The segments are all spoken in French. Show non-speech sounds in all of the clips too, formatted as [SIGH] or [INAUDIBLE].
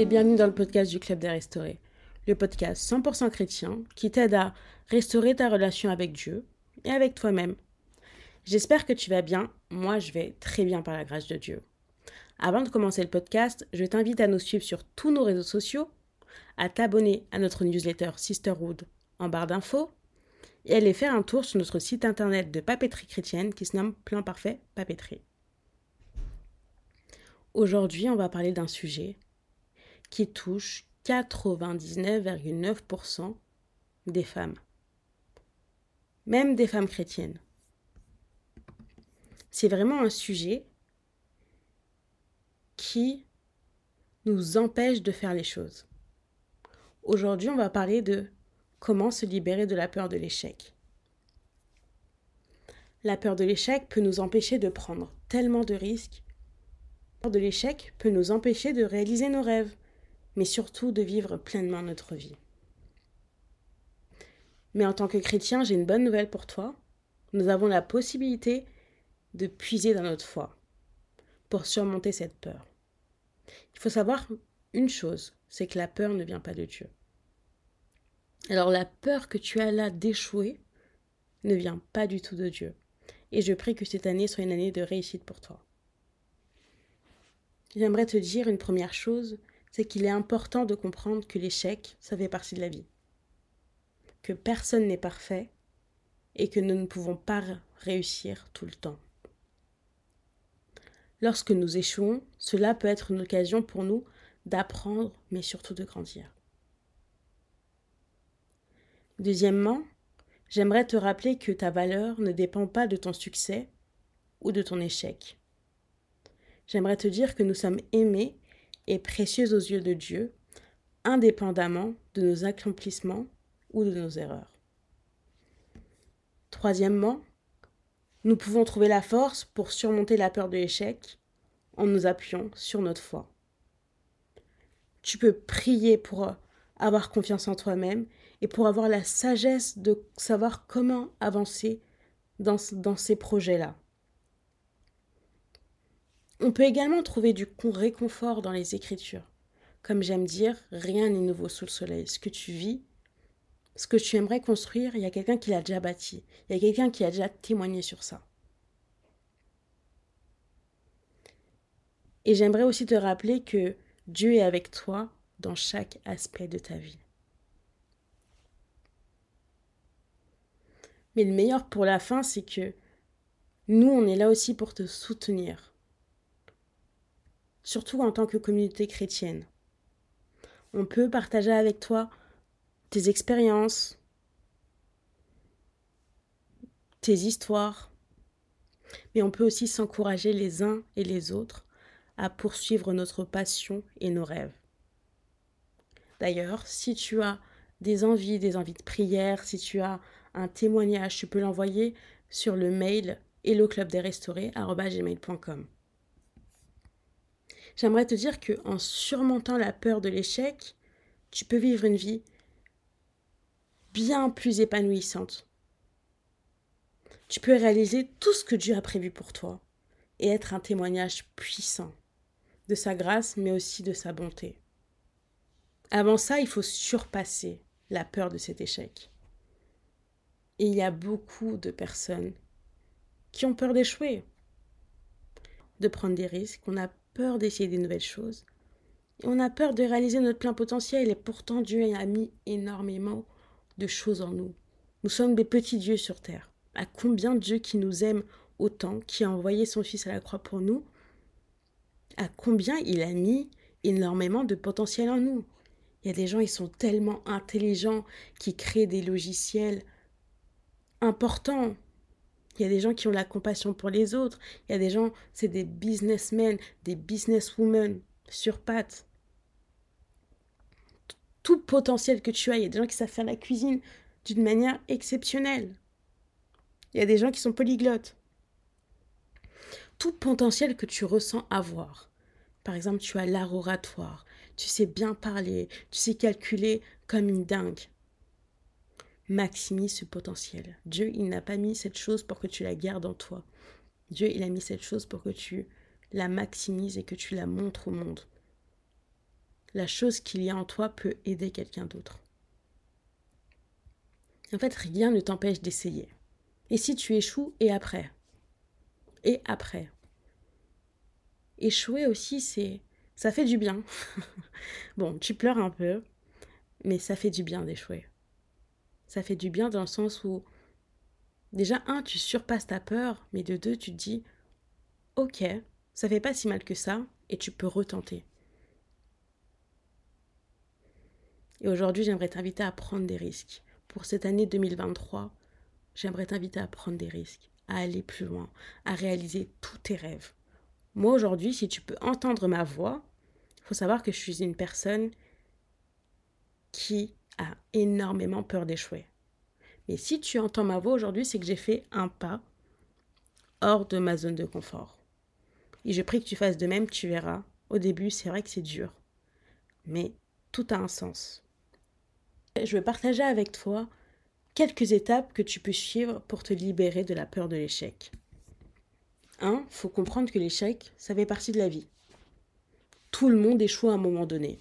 et bienvenue dans le podcast du Club des Restaurés, le podcast 100% chrétien qui t'aide à restaurer ta relation avec Dieu et avec toi-même. J'espère que tu vas bien, moi je vais très bien par la grâce de Dieu. Avant de commencer le podcast, je t'invite à nous suivre sur tous nos réseaux sociaux, à t'abonner à notre newsletter Sisterhood en barre d'infos et à aller faire un tour sur notre site internet de papeterie chrétienne qui se nomme Plan Parfait Papeterie. Aujourd'hui, on va parler d'un sujet qui touche 99,9% des femmes, même des femmes chrétiennes. C'est vraiment un sujet qui nous empêche de faire les choses. Aujourd'hui, on va parler de comment se libérer de la peur de l'échec. La peur de l'échec peut nous empêcher de prendre tellement de risques. La peur de l'échec peut nous empêcher de réaliser nos rêves mais surtout de vivre pleinement notre vie. Mais en tant que chrétien, j'ai une bonne nouvelle pour toi. Nous avons la possibilité de puiser dans notre foi pour surmonter cette peur. Il faut savoir une chose, c'est que la peur ne vient pas de Dieu. Alors la peur que tu as là d'échouer ne vient pas du tout de Dieu. Et je prie que cette année soit une année de réussite pour toi. J'aimerais te dire une première chose, c'est qu'il est important de comprendre que l'échec, ça fait partie de la vie. Que personne n'est parfait et que nous ne pouvons pas réussir tout le temps. Lorsque nous échouons, cela peut être une occasion pour nous d'apprendre, mais surtout de grandir. Deuxièmement, j'aimerais te rappeler que ta valeur ne dépend pas de ton succès ou de ton échec. J'aimerais te dire que nous sommes aimés est précieuse aux yeux de Dieu, indépendamment de nos accomplissements ou de nos erreurs. Troisièmement, nous pouvons trouver la force pour surmonter la peur de l'échec en nous appuyant sur notre foi. Tu peux prier pour avoir confiance en toi-même et pour avoir la sagesse de savoir comment avancer dans, dans ces projets-là. On peut également trouver du réconfort dans les Écritures. Comme j'aime dire, rien n'est nouveau sous le soleil. Ce que tu vis, ce que tu aimerais construire, il y a quelqu'un qui l'a déjà bâti. Il y a quelqu'un qui a déjà témoigné sur ça. Et j'aimerais aussi te rappeler que Dieu est avec toi dans chaque aspect de ta vie. Mais le meilleur pour la fin, c'est que nous, on est là aussi pour te soutenir surtout en tant que communauté chrétienne. On peut partager avec toi tes expériences, tes histoires, mais on peut aussi s'encourager les uns et les autres à poursuivre notre passion et nos rêves. D'ailleurs, si tu as des envies, des envies de prière, si tu as un témoignage, tu peux l'envoyer sur le mail helloclubdesrestaurés.com. J'aimerais te dire que en surmontant la peur de l'échec, tu peux vivre une vie bien plus épanouissante. Tu peux réaliser tout ce que Dieu a prévu pour toi et être un témoignage puissant de sa grâce mais aussi de sa bonté. Avant ça, il faut surpasser la peur de cet échec. Et il y a beaucoup de personnes qui ont peur d'échouer, de prendre des risques. On a peur d'essayer des nouvelles choses. On a peur de réaliser notre plein potentiel et pourtant Dieu a mis énormément de choses en nous. Nous sommes des petits dieux sur terre. À combien Dieu qui nous aime autant, qui a envoyé son Fils à la croix pour nous, à combien il a mis énormément de potentiel en nous. Il y a des gens, ils sont tellement intelligents, qui créent des logiciels importants, il y a des gens qui ont la compassion pour les autres. Il y a des gens, c'est des businessmen, des businesswomen sur pattes. Tout potentiel que tu as, il y a des gens qui savent faire la cuisine d'une manière exceptionnelle. Il y a des gens qui sont polyglottes. Tout potentiel que tu ressens avoir. Par exemple, tu as l'art oratoire, tu sais bien parler, tu sais calculer comme une dingue maximise ce potentiel. Dieu, il n'a pas mis cette chose pour que tu la gardes en toi. Dieu, il a mis cette chose pour que tu la maximises et que tu la montres au monde. la chose qu'il y a en toi peut aider quelqu'un d'autre. En fait, rien ne t'empêche d'essayer. Et si tu échoues, et après? Et après? Échouer aussi, c'est. Ça fait du bien. [LAUGHS] bon, tu pleures un peu, mais ça fait du bien d'échouer. Ça fait du bien dans le sens où, déjà, un, tu surpasses ta peur, mais de deux, tu te dis, ok, ça fait pas si mal que ça, et tu peux retenter. Et aujourd'hui, j'aimerais t'inviter à prendre des risques. Pour cette année 2023, j'aimerais t'inviter à prendre des risques, à aller plus loin, à réaliser tous tes rêves. Moi, aujourd'hui, si tu peux entendre ma voix, il faut savoir que je suis une personne qui a énormément peur d'échouer. Mais si tu entends ma voix aujourd'hui, c'est que j'ai fait un pas hors de ma zone de confort. Et je prie que tu fasses de même, tu verras. Au début, c'est vrai que c'est dur. Mais tout a un sens. Je vais partager avec toi quelques étapes que tu peux suivre pour te libérer de la peur de l'échec. 1. Faut comprendre que l'échec, ça fait partie de la vie. Tout le monde échoue à un moment donné.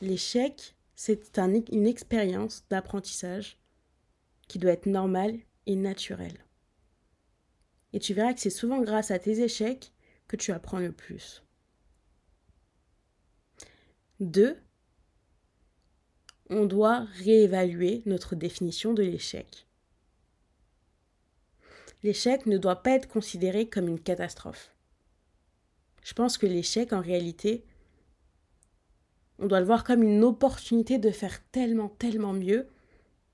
L'échec, c'est une expérience d'apprentissage qui doit être normale et naturelle. Et tu verras que c'est souvent grâce à tes échecs que tu apprends le plus. 2. On doit réévaluer notre définition de l'échec. L'échec ne doit pas être considéré comme une catastrophe. Je pense que l'échec, en réalité, on doit le voir comme une opportunité de faire tellement, tellement mieux.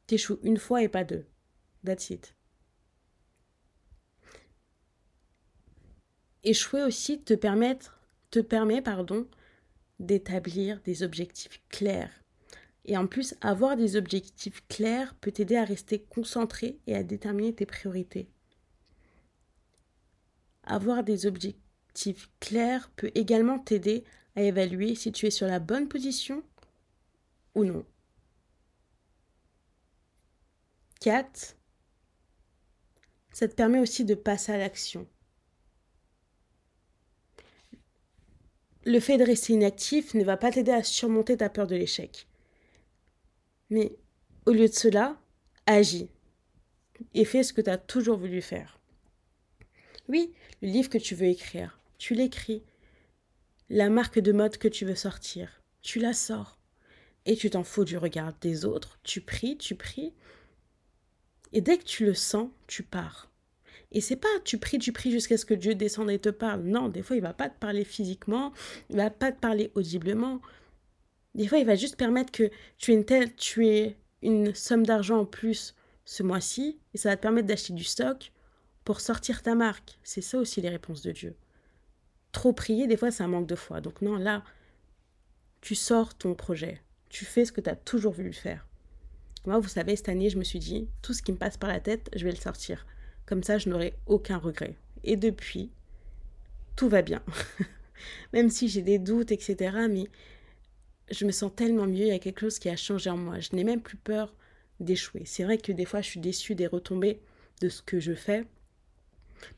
T'échoues une fois et pas deux. That's it. Échouer aussi te, permettre, te permet d'établir des objectifs clairs. Et en plus, avoir des objectifs clairs peut t'aider à rester concentré et à déterminer tes priorités. Avoir des objectifs clairs peut également t'aider à évaluer si tu es sur la bonne position ou non. 4. Ça te permet aussi de passer à l'action. le fait de rester inactif ne va pas t'aider à surmonter ta peur de l'échec. Mais au lieu de cela, agis et fais ce que tu as toujours voulu faire. Oui, le livre que tu veux écrire, tu l'écris. La marque de mode que tu veux sortir, tu la sors. Et tu t'en fous du regard des autres, tu pries, tu pries. Et dès que tu le sens, tu pars. Et c'est pas tu pries, tu pries jusqu'à ce que Dieu descende et te parle. Non, des fois, il va pas te parler physiquement, il va pas te parler audiblement. Des fois, il va juste permettre que tu tu aies une somme d'argent en plus ce mois-ci, et ça va te permettre d'acheter du stock pour sortir ta marque. C'est ça aussi les réponses de Dieu. Trop prier, des fois, c'est un manque de foi. Donc non, là, tu sors ton projet. Tu fais ce que tu as toujours voulu faire. Moi, vous savez, cette année, je me suis dit, tout ce qui me passe par la tête, je vais le sortir. Comme ça, je n'aurai aucun regret. Et depuis, tout va bien. [LAUGHS] Même si j'ai des doutes, etc. Mais je me sens tellement mieux, il y a quelque chose qui a changé en moi. Je n'ai même plus peur d'échouer. C'est vrai que des fois, je suis déçue des retombées de ce que je fais.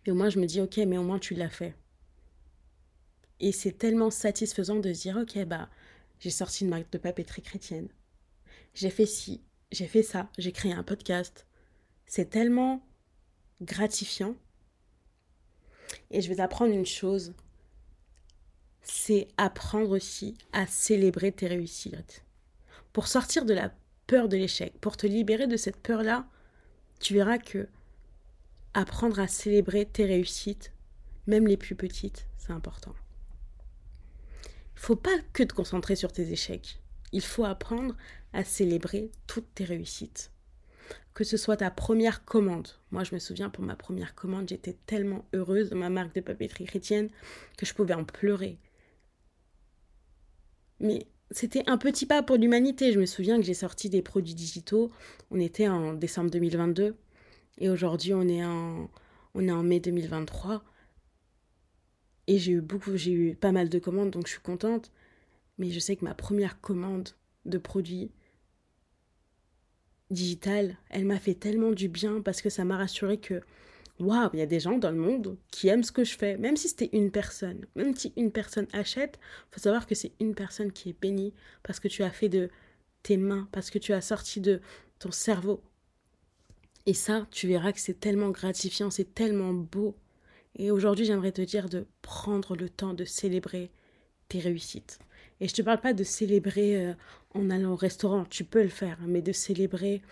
Mais au moins, je me dis, ok, mais au moins, tu l'as fait. Et c'est tellement satisfaisant de se dire, ok, bah, j'ai sorti une marque de papeterie chrétienne. J'ai fait ci, j'ai fait ça, j'ai créé un podcast. C'est tellement gratifiant. Et je vais t'apprendre une chose, c'est apprendre aussi à célébrer tes réussites. Pour sortir de la peur de l'échec, pour te libérer de cette peur-là, tu verras que apprendre à célébrer tes réussites, même les plus petites, c'est important. Il faut pas que te concentrer sur tes échecs. Il faut apprendre à célébrer toutes tes réussites que ce soit ta première commande. Moi, je me souviens, pour ma première commande, j'étais tellement heureuse de ma marque de papeterie chrétienne que je pouvais en pleurer. Mais c'était un petit pas pour l'humanité. Je me souviens que j'ai sorti des produits digitaux. On était en décembre 2022 et aujourd'hui on en on est en mai 2023. Et j'ai eu beaucoup, j'ai eu pas mal de commandes, donc je suis contente. Mais je sais que ma première commande de produits digitale, elle m'a fait tellement du bien parce que ça m'a rassuré que waouh, il y a des gens dans le monde qui aiment ce que je fais, même si c'était une personne. Même si une personne achète, faut savoir que c'est une personne qui est bénie parce que tu as fait de tes mains, parce que tu as sorti de ton cerveau. Et ça, tu verras que c'est tellement gratifiant, c'est tellement beau. Et aujourd'hui, j'aimerais te dire de prendre le temps de célébrer tes réussites. Et je ne te parle pas de célébrer euh, en allant au restaurant, tu peux le faire, mais de célébrer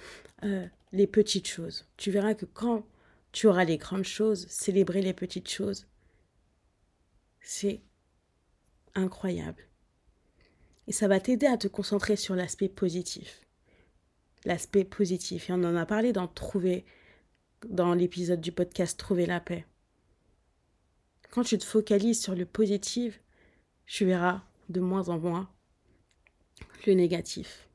euh, les petites choses. Tu verras que quand tu auras les grandes choses, célébrer les petites choses, c'est incroyable. Et ça va t'aider à te concentrer sur l'aspect positif. L'aspect positif. Et on en a parlé dans Trouver, dans l'épisode du podcast Trouver la paix. Quand tu te focalises sur le positif, tu verras de moins en moins le négatif.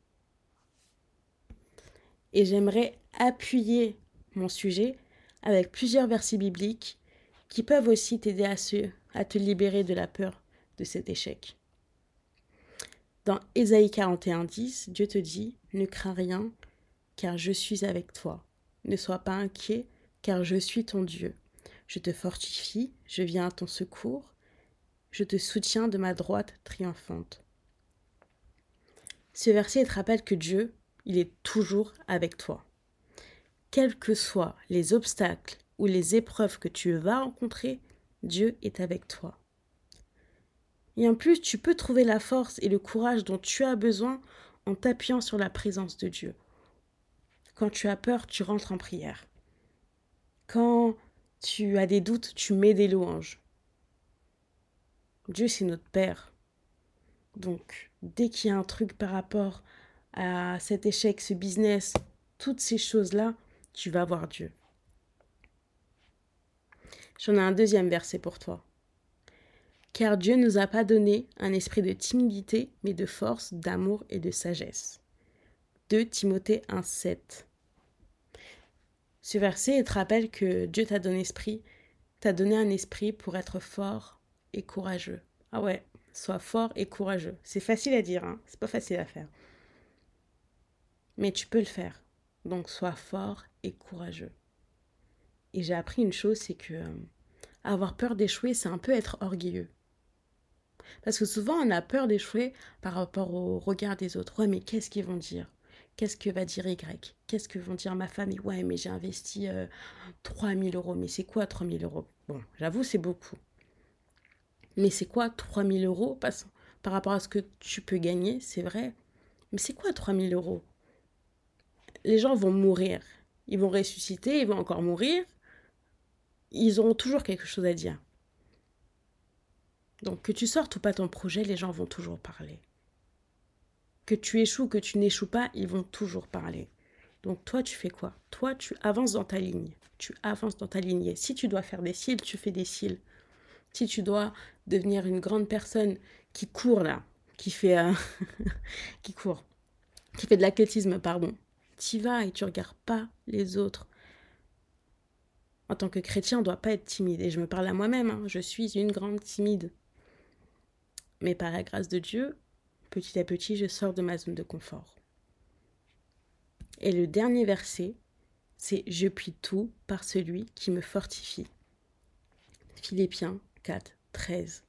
Et j'aimerais appuyer mon sujet avec plusieurs versets bibliques qui peuvent aussi t'aider à, te libérer de la peur de cet échec. Dans Ésaïe 41, 10, Dieu te dit Ne crains rien, car je suis avec toi. Ne sois pas inquiet, car je suis ton Dieu. Je te fortifie, je viens à ton secours, je te soutiens de ma droite triomphante. Ce verset te rappelle que Dieu, il est toujours avec toi. Quels que soient les obstacles ou les épreuves que tu vas rencontrer, Dieu est avec toi. Et en plus, tu peux trouver la force et le courage dont tu as besoin en t'appuyant sur la présence de Dieu. Quand tu as peur, tu rentres en prière. Quand tu as des doutes, tu mets des louanges. Dieu, c'est notre Père. Donc, dès qu'il y a un truc par rapport à cet échec, ce business, toutes ces choses-là, tu vas voir Dieu. J'en ai un deuxième verset pour toi. Car Dieu ne nous a pas donné un esprit de timidité, mais de force, d'amour et de sagesse. 2 Timothée 1,7. Ce verset te rappelle que Dieu t'a donné esprit, t'a donné un esprit pour être fort, et courageux. Ah ouais, sois fort et courageux. C'est facile à dire, hein c'est pas facile à faire. Mais tu peux le faire. Donc sois fort et courageux. Et j'ai appris une chose, c'est que euh, avoir peur d'échouer, c'est un peu être orgueilleux. Parce que souvent, on a peur d'échouer par rapport au regard des autres. Ouais, mais qu'est-ce qu'ils vont dire? Qu'est-ce que va dire Y? Qu'est-ce que vont dire ma famille Ouais, mais j'ai investi 3000 euh, euros. Mais c'est quoi 3000 euros? Bon, j'avoue, c'est beaucoup. Mais c'est quoi 3000 euros? Par rapport à ce que tu peux gagner, c'est vrai. Mais c'est quoi 3000 euros? Les gens vont mourir. Ils vont ressusciter, ils vont encore mourir. Ils auront toujours quelque chose à dire. Donc que tu sortes ou pas ton projet, les gens vont toujours parler. Que tu échoues, que tu n'échoues pas, ils vont toujours parler. Donc toi, tu fais quoi? Toi, tu avances dans ta ligne. Tu avances dans ta lignée. Si tu dois faire des cils, tu fais des cils. Si tu dois devenir une grande personne qui court là, qui fait euh, [LAUGHS] qui court, qui fait de l'athlétisme, pardon, tu vas et tu regardes pas les autres. En tant que chrétien, on ne doit pas être timide. Et je me parle à moi-même, hein. je suis une grande timide. Mais par la grâce de Dieu, petit à petit, je sors de ma zone de confort. Et le dernier verset, c'est Je puis tout par celui qui me fortifie. Philippiens 4, 13.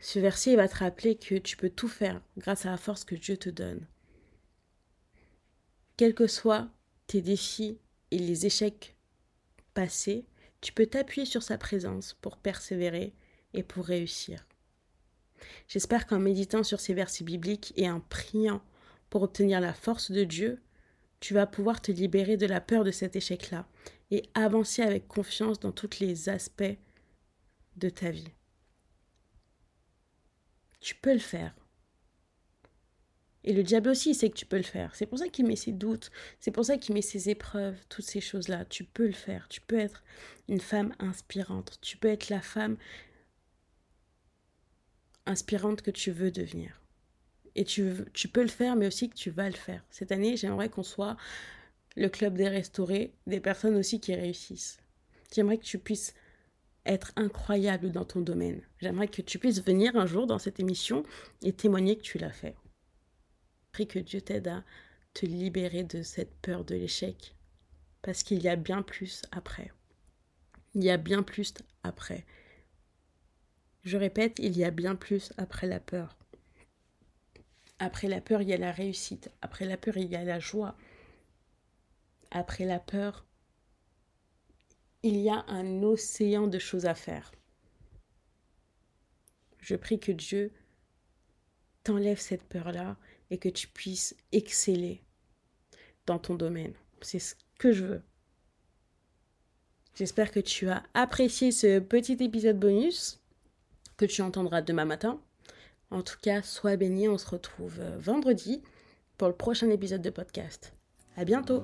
Ce verset va te rappeler que tu peux tout faire grâce à la force que Dieu te donne. Quels que soient tes défis et les échecs passés, tu peux t'appuyer sur sa présence pour persévérer et pour réussir. J'espère qu'en méditant sur ces versets bibliques et en priant pour obtenir la force de Dieu, tu vas pouvoir te libérer de la peur de cet échec-là et avancer avec confiance dans tous les aspects de ta vie. Tu peux le faire. Et le diable aussi sait que tu peux le faire. C'est pour ça qu'il met ses doutes, c'est pour ça qu'il met ses épreuves, toutes ces choses-là. Tu peux le faire. Tu peux être une femme inspirante. Tu peux être la femme inspirante que tu veux devenir. Et tu, tu peux le faire, mais aussi que tu vas le faire. Cette année, j'aimerais qu'on soit le club des restaurés, des personnes aussi qui réussissent. J'aimerais que tu puisses être incroyable dans ton domaine. J'aimerais que tu puisses venir un jour dans cette émission et témoigner que tu l'as fait. Prie que Dieu t'aide à te libérer de cette peur de l'échec. Parce qu'il y a bien plus après. Il y a bien plus après. Je répète, il y a bien plus après la peur. Après la peur, il y a la réussite. Après la peur, il y a la joie. Après la peur, il y a un océan de choses à faire. Je prie que Dieu t'enlève cette peur-là et que tu puisses exceller dans ton domaine. C'est ce que je veux. J'espère que tu as apprécié ce petit épisode bonus que tu entendras demain matin. En tout cas, sois béni, on se retrouve euh, vendredi pour le prochain épisode de podcast. À bientôt!